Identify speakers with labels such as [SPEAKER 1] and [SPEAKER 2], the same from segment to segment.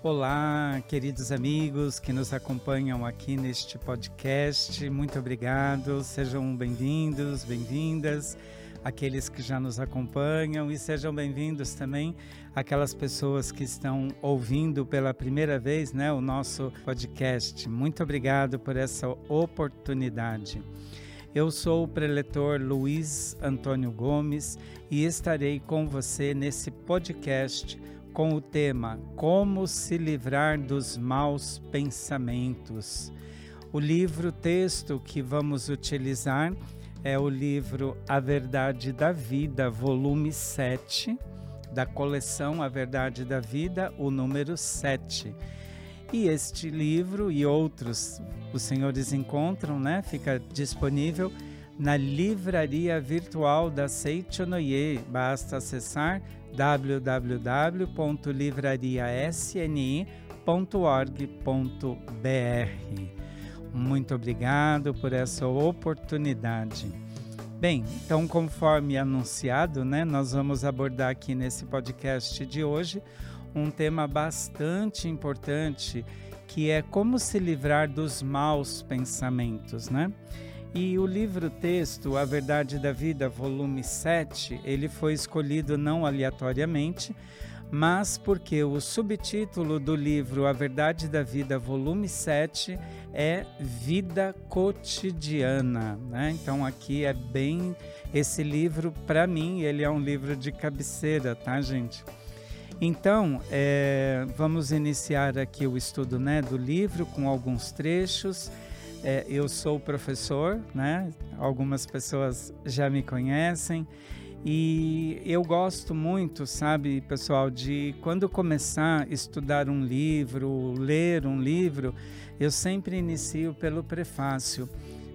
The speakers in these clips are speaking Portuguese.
[SPEAKER 1] Olá, queridos amigos que nos acompanham aqui neste podcast. Muito obrigado. Sejam bem-vindos, bem-vindas, aqueles que já nos acompanham e sejam bem-vindos também aquelas pessoas que estão ouvindo pela primeira vez, né, o nosso podcast. Muito obrigado por essa oportunidade. Eu sou o preletor Luiz Antônio Gomes e estarei com você nesse podcast com o tema Como se livrar dos maus pensamentos. O livro texto que vamos utilizar é o livro A Verdade da Vida, volume 7, da coleção A Verdade da Vida, o número 7. E este livro e outros os senhores encontram, né? Fica disponível na livraria virtual da Seichonoye. Basta acessar www.livrariasni.org.br. Muito obrigado por essa oportunidade. Bem, então, conforme anunciado, né, nós vamos abordar aqui nesse podcast de hoje um tema bastante importante que é como se livrar dos maus pensamentos, né? E o livro texto A Verdade da Vida, volume 7, ele foi escolhido não aleatoriamente, mas porque o subtítulo do livro A Verdade da Vida, volume 7, é Vida Cotidiana. Né? Então aqui é bem. Esse livro, para mim, ele é um livro de cabeceira, tá, gente? Então, é, vamos iniciar aqui o estudo né, do livro com alguns trechos. É, eu sou professor, né? Algumas pessoas já me conhecem e eu gosto muito, sabe, pessoal, de quando começar a estudar um livro, ler um livro, eu sempre inicio pelo prefácio,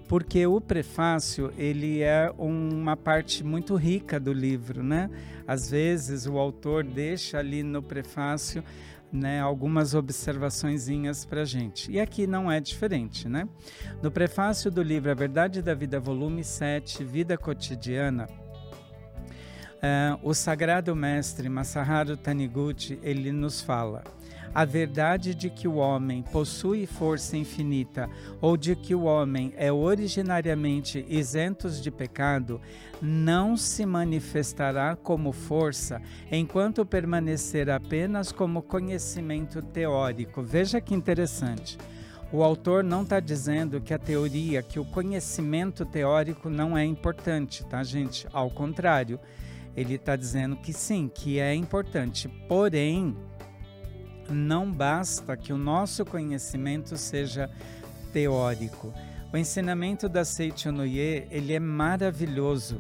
[SPEAKER 1] porque o prefácio ele é uma parte muito rica do livro, né? Às vezes o autor deixa ali no prefácio né, algumas observaçõezinhas para gente. E aqui não é diferente. Né? No prefácio do livro A Verdade da Vida, volume 7, Vida Cotidiana, uh, o sagrado mestre Masaharu Taniguchi, ele nos fala a verdade de que o homem possui força infinita ou de que o homem é originariamente isentos de pecado não se manifestará como força enquanto permanecer apenas como conhecimento teórico. Veja que interessante. O autor não está dizendo que a teoria, que o conhecimento teórico não é importante, tá, gente? Ao contrário, ele está dizendo que sim, que é importante. Porém, não basta que o nosso conhecimento seja teórico. O ensinamento da Seichonoye, ele é maravilhoso.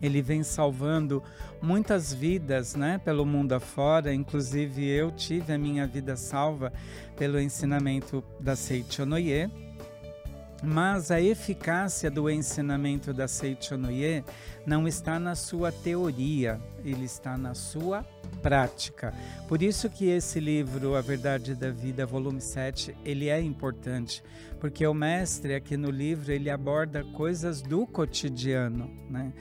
[SPEAKER 1] Ele vem salvando muitas vidas, né, pelo mundo afora. Inclusive eu tive a minha vida salva pelo ensinamento da Seichonoye. Mas a eficácia do ensinamento da Seichonoye não está na sua teoria, ele está na sua prática. Por isso que esse livro, A Verdade da Vida, volume 7, ele é importante, porque o mestre aqui no livro, ele aborda coisas do cotidiano, né?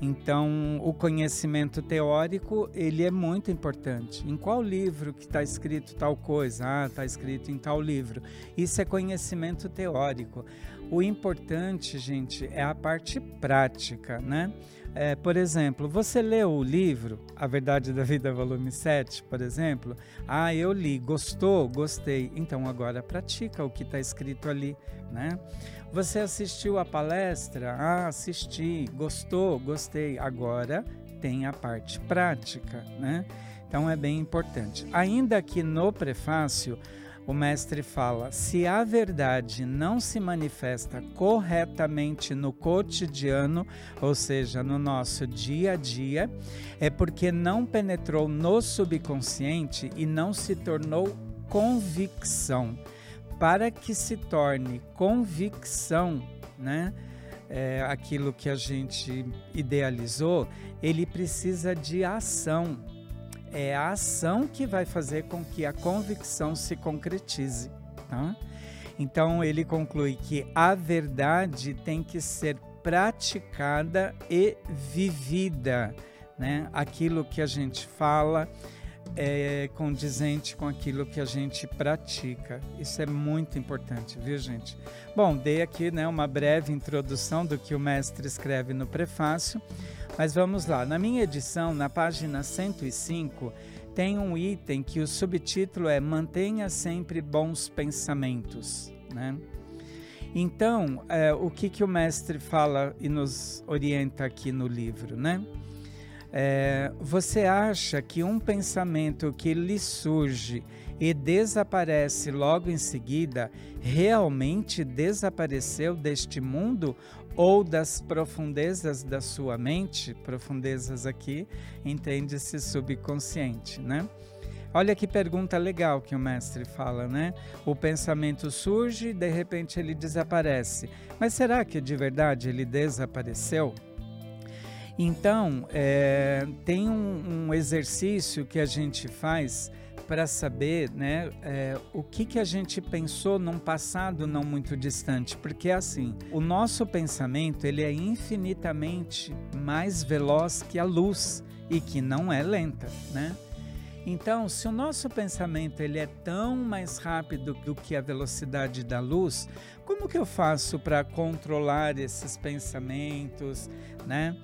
[SPEAKER 1] Então, o conhecimento teórico, ele é muito importante. Em qual livro que está escrito tal coisa? Ah, está escrito em tal livro. Isso é conhecimento teórico. O importante, gente, é a parte prática, né? É, por exemplo, você leu o livro A Verdade da Vida, volume 7, por exemplo? Ah, eu li, gostou? Gostei. Então agora pratica o que está escrito ali, né? Você assistiu a palestra? Ah, assisti. Gostou? Gostei. Agora tem a parte prática, né? Então é bem importante. Ainda que no prefácio o mestre fala: se a verdade não se manifesta corretamente no cotidiano, ou seja, no nosso dia a dia, é porque não penetrou no subconsciente e não se tornou convicção. Para que se torne convicção, né? É, aquilo que a gente idealizou, ele precisa de ação é a ação que vai fazer com que a convicção se concretize. Tá? Então ele conclui que a verdade tem que ser praticada e vivida. Né? Aquilo que a gente fala, é condizente com aquilo que a gente pratica. Isso é muito importante, viu, gente? Bom, dei aqui né, uma breve introdução do que o mestre escreve no prefácio, mas vamos lá. Na minha edição, na página 105, tem um item que o subtítulo é Mantenha sempre bons pensamentos, né? Então, é, o que, que o mestre fala e nos orienta aqui no livro, né? É, você acha que um pensamento que lhe surge e desaparece logo em seguida realmente desapareceu deste mundo ou das profundezas da sua mente? Profundezas aqui entende-se subconsciente, né? Olha que pergunta legal que o mestre fala, né? O pensamento surge e de repente ele desaparece. Mas será que de verdade ele desapareceu? Então, é, tem um, um, exercício que a gente faz para saber né, é, o que, que a gente pensou num passado não muito distante. Porque, assim, o nosso pensamento ele é infinitamente mais veloz que a luz e que não é lenta, né? Então, se o nosso pensamento ele é tão mais rápido do que a velocidade da luz, como que eu faço para controlar esses pensamentos, né?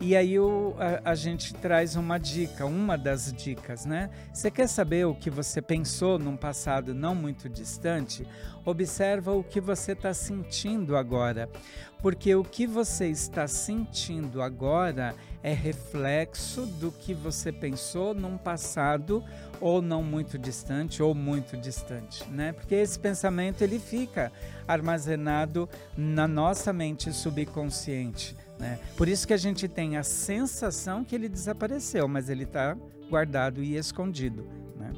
[SPEAKER 1] E aí a, a, gente traz uma dica, uma das dicas, né? Você quer saber o que você pensou num passado não muito distante? Observa o que você está sentindo agora, porque o que você está sentindo agora é reflexo do que você pensou num passado ou não muito distante ou muito distante, né? Porque esse pensamento ele fica armazenado na nossa mente subconsciente. Né? Por isso que a gente tem a sensação que ele desapareceu, mas ele está guardado e escondido. Né?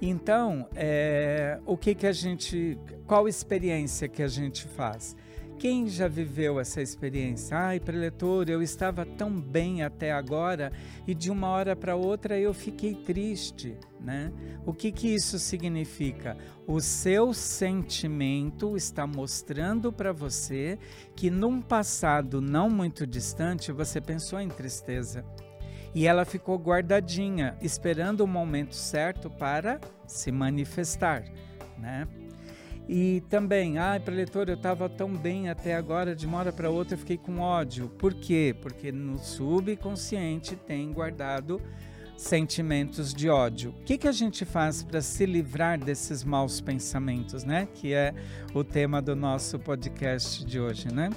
[SPEAKER 1] Então, é, o que, que a gente. Qual experiência que a gente faz? Quem já viveu essa experiência? Ai, preletor, eu estava tão bem até agora e de uma hora para outra eu fiquei triste, né? O que que isso significa? O seu sentimento está mostrando para você que num passado não muito distante você pensou em tristeza. E ela ficou guardadinha, esperando o momento certo para se manifestar, né? E também, ai, ah, preletor, eu estava tão bem até agora, de uma hora para outra eu fiquei com ódio. Por quê? Porque no subconsciente tem guardado sentimentos de ódio. O que, que a gente faz para se livrar desses maus pensamentos, né? Que é o tema do nosso podcast de hoje, né?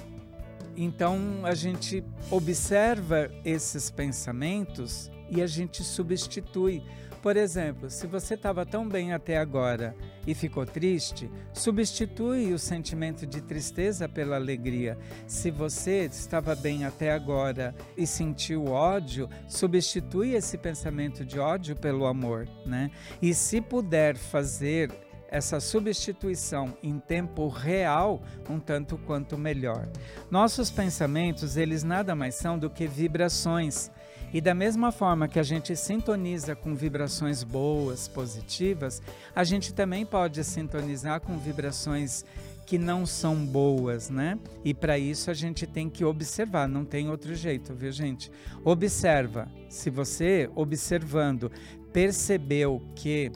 [SPEAKER 1] Então a gente observa esses pensamentos e a gente substitui por exemplo, se você estava tão bem até agora e ficou triste, substitui o sentimento de tristeza pela alegria. Se você estava bem até agora e sentiu ódio, substitui esse pensamento de ódio pelo amor, né? E se puder fazer essa substituição em tempo real, um tanto quanto melhor. Nossos pensamentos, eles nada mais são do que vibrações. E da mesma forma que a gente sintoniza com vibrações boas, positivas, a gente também pode sintonizar com vibrações que não são boas, né? E para isso a gente tem que observar, não tem outro jeito, viu, gente? Observa. Se você, observando, percebeu que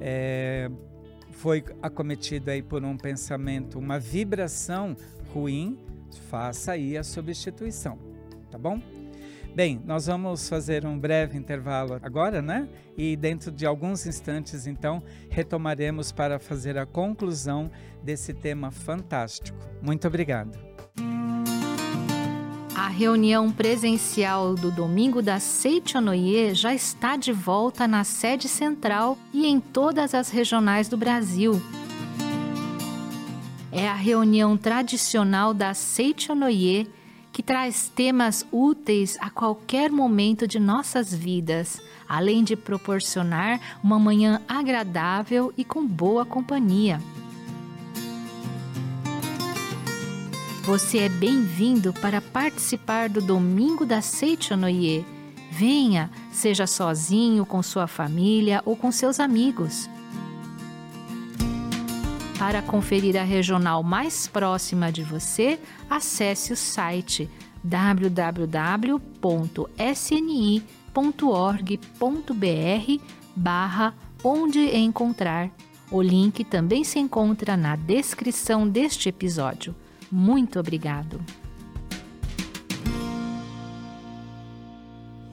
[SPEAKER 1] é, foi acometido aí por um pensamento, uma vibração ruim, faça aí a substituição, tá bom? Bem, nós vamos fazer um breve intervalo agora, né? E dentro de alguns instantes, então, retomaremos para fazer a conclusão desse tema fantástico. Muito obrigado.
[SPEAKER 2] A reunião presencial do domingo da Seichonoye já está de volta na sede central e em todas as regionais do Brasil. É a reunião tradicional da Seichonoye que traz temas úteis a qualquer momento de nossas vidas, além de proporcionar uma manhã agradável e com boa companhia. Você é bem-vindo para participar do Domingo da Seichonoye. Venha, seja sozinho, com sua família ou com seus amigos. Para conferir a regional mais próxima de você, acesse o site www.sni.com.br barra onde encontrar. O link também se encontra na descrição deste episódio. Muito obrigado.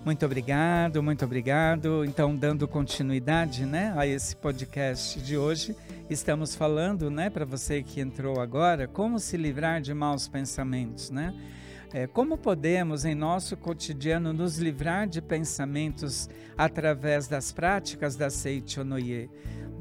[SPEAKER 1] Muito obrigado, muito obrigado. Então, dando continuidade, né, a esse podcast de hoje, estamos falando, né, para você que entrou agora, como se livrar de maus pensamentos, né? É, como podemos, em nosso cotidiano, nos livrar de pensamentos através das práticas da Seichonoye?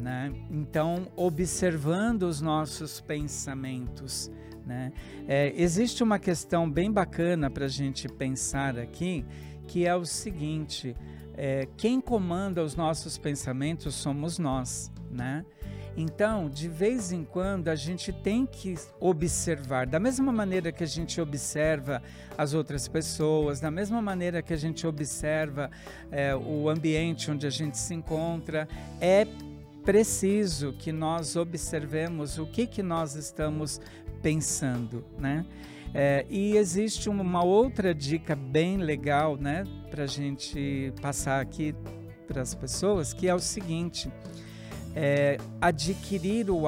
[SPEAKER 1] Né? Então, observando os nossos pensamentos. Né? É, existe uma questão bem bacana para a gente pensar aqui, que é o seguinte: é, quem comanda os nossos pensamentos somos nós. Né? Então, de vez em quando, a gente tem que observar, da mesma maneira que a gente observa as outras pessoas, da mesma maneira que a gente observa é, o ambiente onde a gente se encontra, é preciso que nós observemos o que, que nós estamos pensando, né? É, e existe uma outra dica bem legal, né, para a gente passar aqui para as pessoas, que é o seguinte: é, adquirir o,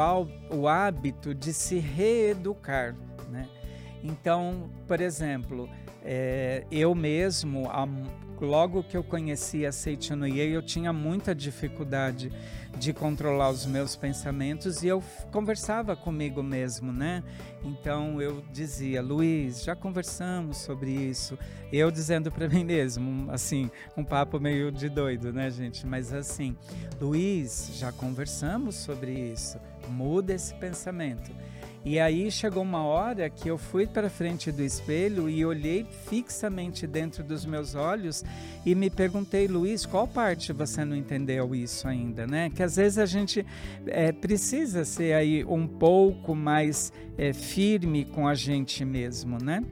[SPEAKER 1] o hábito de se reeducar. Né? Então, por exemplo, é, eu mesmo, logo que eu conheci a Seichanuye, eu tinha muita dificuldade de controlar os meus pensamentos e eu conversava comigo mesmo, né? Então eu dizia, Luiz, já conversamos sobre isso. Eu dizendo para mim mesmo, assim, um papo meio de doido, né, gente? Mas assim, Luiz, já conversamos sobre isso. Muda esse pensamento. E aí chegou uma hora que eu fui para frente do espelho e olhei fixamente dentro dos meus olhos e me perguntei, Luiz, qual parte você não entendeu isso ainda, né? Que às vezes a gente é, precisa ser aí um pouco mais é, firme com a gente mesmo, né?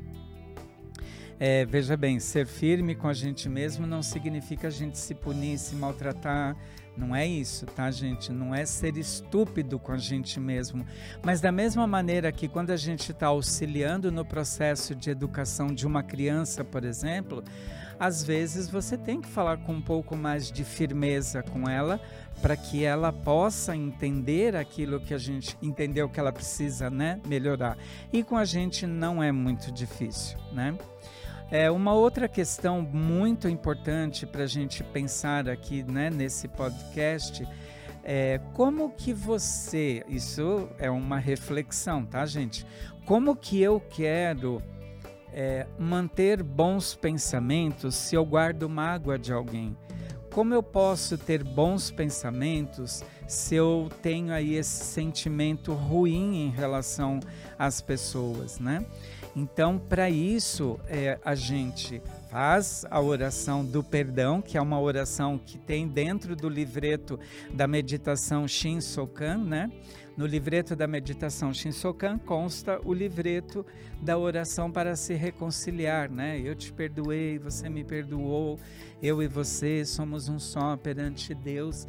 [SPEAKER 1] É, veja bem, ser firme com a gente mesmo não significa a gente se punir, se maltratar, não é isso, tá, gente? Não é ser estúpido com a gente mesmo. Mas da mesma maneira que quando a gente está auxiliando no processo de educação de uma criança, por exemplo, às vezes você tem que falar com um pouco mais de firmeza com ela para que ela possa entender aquilo que a gente entendeu que ela precisa, né, melhorar. E com a gente não é muito difícil, né? É, uma outra questão muito importante para a gente pensar aqui né, nesse podcast é como que você, isso é uma reflexão, tá, gente? Como que eu quero é, manter bons pensamentos se eu guardo mágoa de alguém? Como eu posso ter bons pensamentos se eu tenho aí esse sentimento ruim em relação às pessoas, né? Então, para isso, é, a gente faz a oração do perdão, que é uma oração que tem dentro do livreto da meditação Shinsokan, né? No livreto da meditação Shinsokan consta o livreto da oração para se reconciliar, né? Eu te perdoei, você me perdoou, eu e você somos um só perante Deus.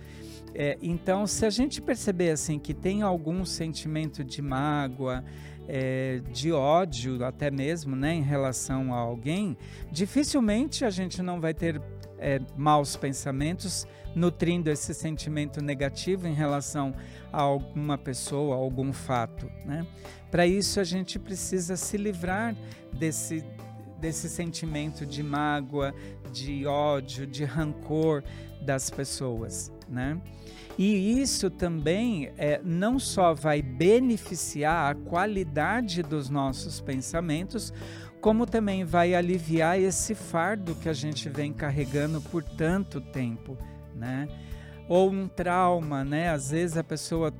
[SPEAKER 1] É, então, se a gente perceber assim que tem algum sentimento de mágoa, é, de ódio até mesmo, né, em relação a alguém, dificilmente a gente não vai ter é, maus pensamentos nutrindo esse sentimento negativo em relação a alguma pessoa, a algum fato, né? Para isso a gente precisa se livrar desse desse sentimento de mágoa, de ódio, de rancor das pessoas, né? E isso também é, não só vai beneficiar a qualidade dos nossos pensamentos, como também vai aliviar esse fardo que a gente vem carregando por tanto tempo, né? Ou um trauma, né? Às vezes a pessoa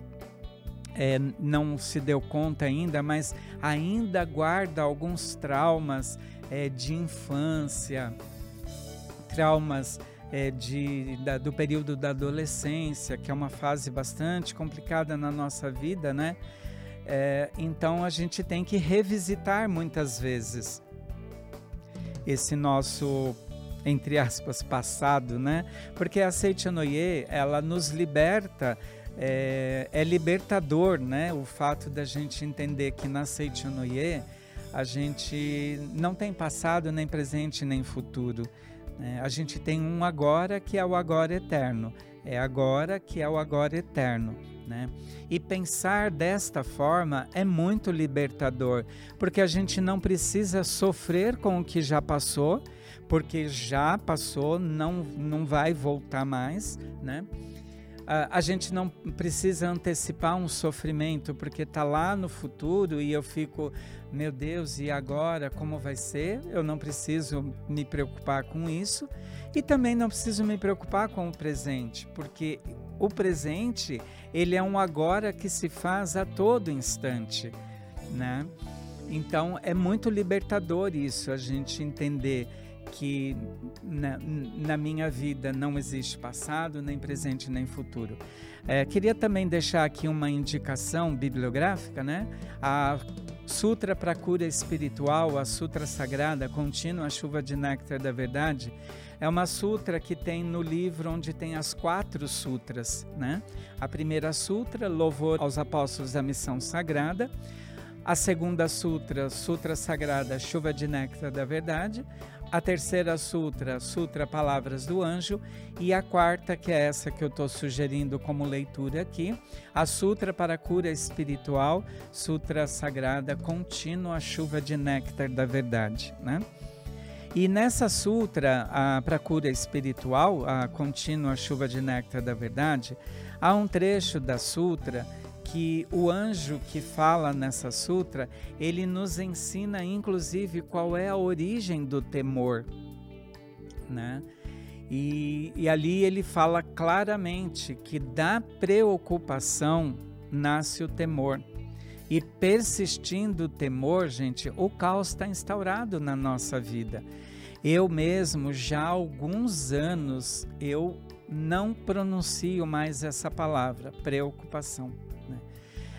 [SPEAKER 1] é, não se deu conta ainda, mas ainda guarda alguns traumas é, de infância, traumas é, de, da, do período da adolescência, que é uma fase bastante complicada na nossa vida, né? É, então a gente tem que revisitar muitas vezes esse nosso entre aspas passado, né? Porque a Seichanoye, ela nos liberta é, é, libertador, né? O fato da gente entender que na Seichanoye a gente não tem passado, nem presente, nem futuro Né? A gente tem um agora que é o agora eterno. É agora que é o agora eterno. Né? E pensar desta forma é muito libertador, porque a gente não precisa sofrer com o que já passou, porque já passou, não, não vai voltar mais, né? a, gente não precisa antecipar um sofrimento, porque está lá no futuro e eu fico, meu Deus, e agora como vai ser? Eu não preciso me preocupar com isso e também não preciso me preocupar com o presente, porque o presente ele é um agora que se faz a todo instante, né? Então é muito libertador isso, a gente entender que na, na, minha vida não existe passado, nem presente, nem futuro. É, queria também deixar aqui uma indicação bibliográfica, né? A Sutra para Cura Espiritual, a Sutra Sagrada Contínua, Chuva de Néctar da Verdade, é uma sutra que tem no livro onde tem as quatro sutras, né? A primeira sutra, Louvor aos Apóstolos da Missão Sagrada. A segunda sutra, Sutra Sagrada, Chuva de Néctar da Verdade a terceira sutra, Sutra Palavras do Anjo, e a quarta, que é essa que eu estou sugerindo como leitura aqui, a Sutra para a Cura Espiritual, Sutra Sagrada Contínua Chuva de Néctar da Verdade. Né? E nessa sutra, para a cura espiritual, a contínua chuva de néctar da verdade, há um trecho da sutra que o anjo que fala nessa sutra, ele nos ensina inclusive qual é a origem do temor, né? E, e ali ele fala claramente que da preocupação nasce o temor. E persistindo o temor, gente, o caos está instaurado na nossa vida. Eu mesmo, já há alguns anos, eu não pronuncio mais essa palavra, preocupação.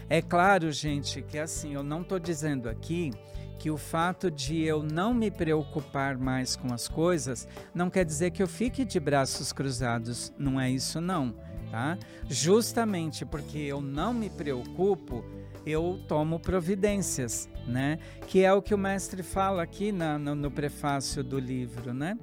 [SPEAKER 1] É claro, gente, que assim, eu não estou dizendo aqui que o fato de eu não me preocupar mais com as coisas não quer dizer que eu fique de braços cruzados. Não é isso, não. Tá? Justamente porque eu não me preocupo, eu tomo providências, né? Que é o que o mestre fala aqui na, no, no prefácio do livro, né?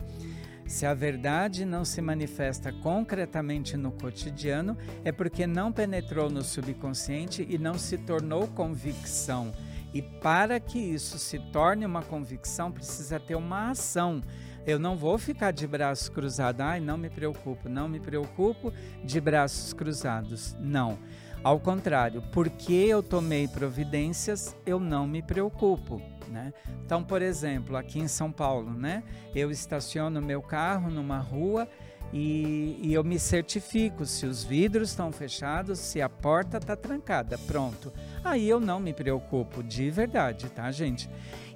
[SPEAKER 1] Se a verdade não se manifesta concretamente no cotidiano, é porque não penetrou no subconsciente e não se tornou convicção. E para que isso se torne uma convicção, precisa ter uma ação. Eu não vou ficar de braços cruzados. Ai, não me preocupo, não me preocupo de braços cruzados. Não. Ao contrário, porque eu tomei providências, eu não me preocupo. Né? Então, por exemplo, aqui em São Paulo, né, eu estaciono meu carro numa rua e, e eu me certifico se os vidros estão fechados, se a porta está trancada, pronto. Aí eu não me preocupo, de verdade, tá, gente?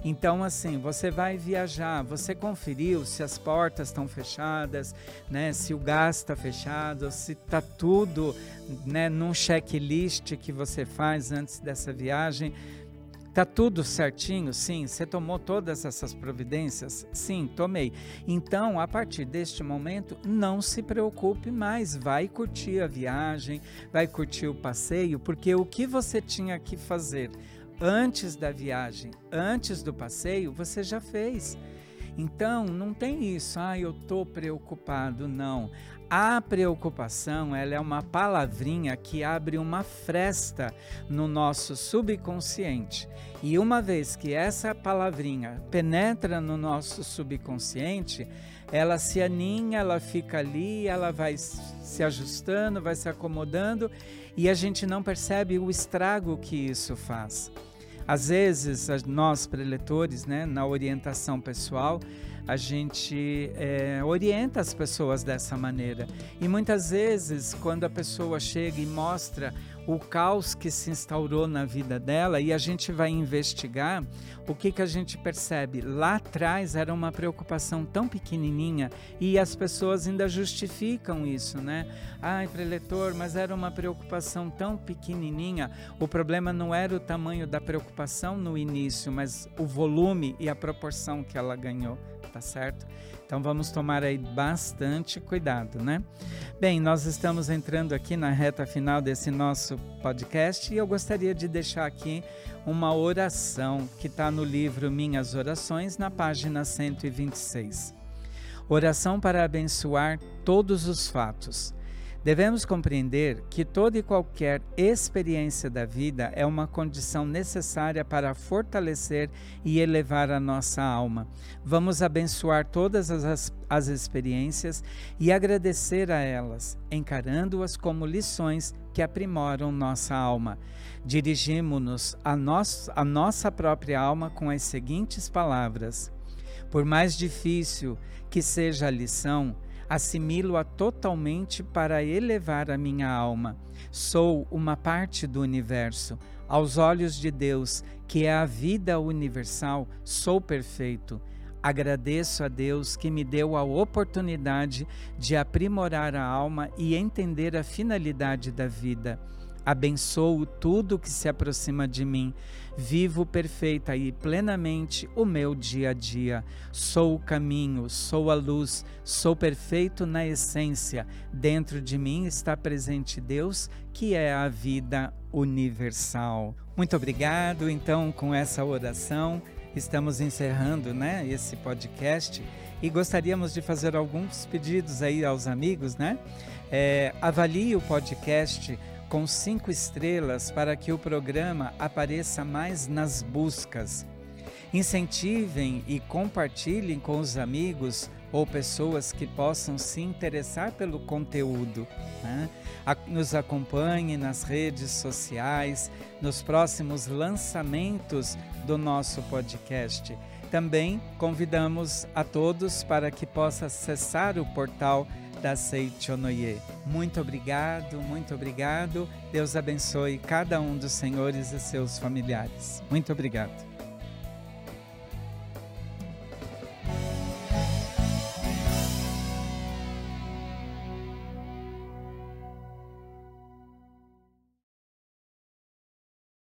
[SPEAKER 1] Então, assim, você vai viajar, você conferiu se as portas estão fechadas, né? Se o gás está fechado, se está tudo, né? Num checklist que você faz antes dessa viagem. Tá tudo certinho? Sim. Você tomou todas essas providências? Sim, tomei. Então, a partir deste momento, não se preocupe mais. Vai curtir a viagem, vai curtir o passeio, porque o que você tinha que fazer antes da viagem, antes do passeio, você já fez. Então, não tem isso, ah, eu estou preocupado, não. A preocupação, ela é uma palavrinha que abre uma fresta no nosso subconsciente. E uma vez que essa palavrinha penetra no nosso subconsciente, ela se aninha, ela fica ali, ela vai se ajustando, vai se acomodando e a gente não percebe o estrago que isso faz. Às vezes, nós preletores, né, na orientação pessoal, a gente é, orienta as pessoas dessa maneira. E muitas vezes, quando a pessoa chega e mostra o caos que se instaurou na vida dela e a gente vai investigar, o que, que a gente percebe? Lá atrás era uma preocupação tão pequenininha e as pessoas ainda justificam isso, né? Ai, preletor, mas era uma preocupação tão pequenininha. O problema não era o tamanho da preocupação no início, mas o volume e a proporção que ela ganhou, tá certo? Então vamos tomar aí bastante cuidado, né? Bem, nós estamos entrando aqui na reta final desse nosso podcast e eu gostaria de deixar aqui uma oração que está no livro Minhas Orações, na página 126. Oração para abençoar todos os fatos. Devemos compreender que toda e qualquer experiência da vida é uma condição necessária para fortalecer e elevar a nossa alma. Vamos abençoar todas as, as experiências e agradecer a elas, encarando-as como lições que aprimoram nossa alma. Dirigimos-nos a, a nossa própria alma com as seguintes palavras: Por mais difícil que seja a lição, assimilo-a totalmente para elevar a minha alma. Sou uma parte do universo. Aos olhos de Deus, que é a vida universal, sou perfeito. Agradeço a Deus que me deu a oportunidade de aprimorar a alma e entender a finalidade da vida. Abençoo tudo que se aproxima de mim. Vivo perfeita e plenamente o meu dia a dia. Sou o caminho, sou a luz, sou perfeito na essência. Dentro de mim está presente Deus, que é a vida universal. Muito obrigado. Então, com essa oração, estamos encerrando, né, esse podcast e gostaríamos de fazer alguns pedidos aí aos amigos, né? É, avalie o podcast com cinco estrelas para que o programa apareça mais nas buscas. Incentivem e compartilhem com os amigos ou pessoas que possam se interessar pelo conteúdo. Né? Nos acompanhe nas redes sociais, nos próximos lançamentos do nosso podcast. Também convidamos a todos para que possa acessar o portal da Seichonoye. Muito obrigado, muito obrigado. Deus abençoe cada um dos senhores e seus familiares. Muito obrigado.